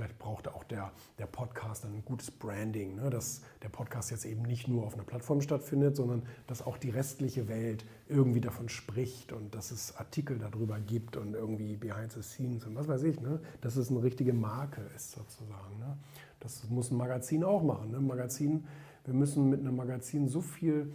vielleicht braucht auch der, der Podcast ein gutes Branding, ne? dass der Podcast jetzt eben nicht nur auf einer Plattform stattfindet, sondern dass auch die restliche Welt irgendwie davon spricht und dass es Artikel darüber gibt und irgendwie behind the scenes und was weiß ich, ne? dass es eine richtige Marke ist sozusagen. Ne? Das muss ein Magazin auch machen. Ne? Magazin, wir müssen mit einem Magazin so viel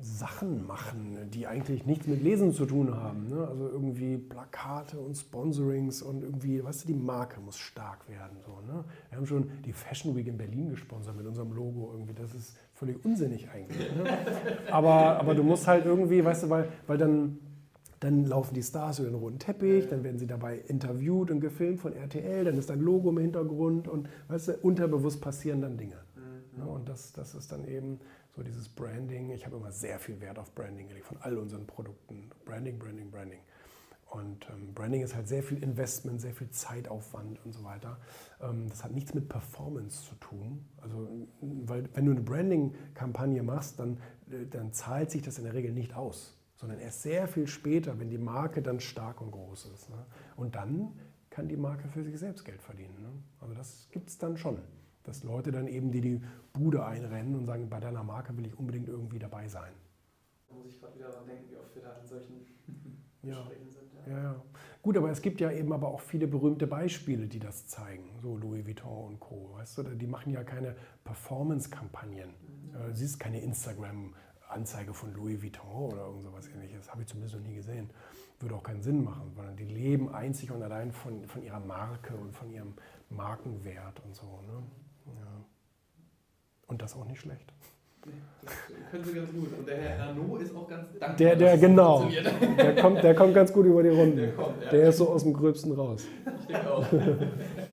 Sachen machen, die eigentlich nichts mit Lesen zu tun haben. Ne? Also irgendwie Plakate und Sponsorings und irgendwie, weißt du, die Marke muss stark werden. So, ne? Wir haben schon die Fashion Week in Berlin gesponsert mit unserem Logo irgendwie. Das ist völlig unsinnig eigentlich. Ne? Aber, aber du musst halt irgendwie, weißt du, weil, weil dann, dann laufen die Stars über den roten Teppich, dann werden sie dabei interviewt und gefilmt von RTL, dann ist ein Logo im Hintergrund und weißt du, unterbewusst passieren dann Dinge. Das, das ist dann eben so dieses Branding. Ich habe immer sehr viel Wert auf Branding gelegt, von all unseren Produkten. Branding, Branding, Branding. Und ähm, Branding ist halt sehr viel Investment, sehr viel Zeitaufwand und so weiter. Ähm, das hat nichts mit Performance zu tun. Also, weil wenn du eine Branding-Kampagne machst, dann, äh, dann zahlt sich das in der Regel nicht aus, sondern erst sehr viel später, wenn die Marke dann stark und groß ist. Ne? Und dann kann die Marke für sich selbst Geld verdienen. Ne? Also das gibt es dann schon. Dass Leute dann eben die die Bude einrennen und sagen, bei deiner Marke will ich unbedingt irgendwie dabei sein. Da muss ich gerade wieder daran denken, wie oft wir da in solchen ja. Gesprächen sind. Ja. ja. Gut, aber es gibt ja eben aber auch viele berühmte Beispiele, die das zeigen. So Louis Vuitton und Co. Weißt du, die machen ja keine Performance-Kampagnen. Mhm. Äh, du siehst keine Instagram-Anzeige von Louis Vuitton oder irgend sowas ähnliches. Habe ich zumindest noch nie gesehen. Würde auch keinen Sinn machen, sondern die leben einzig und allein von, von ihrer Marke und von ihrem Markenwert und so. Ne? Ja. Und das auch nicht schlecht. Das können Sie ganz gut. Und der Herr Arnaud ist auch ganz dankbar. Der, der genau. Der kommt, der kommt ganz gut über die Runde. Der, kommt, ja. der ist so aus dem Gröbsten raus. Ich denke auch.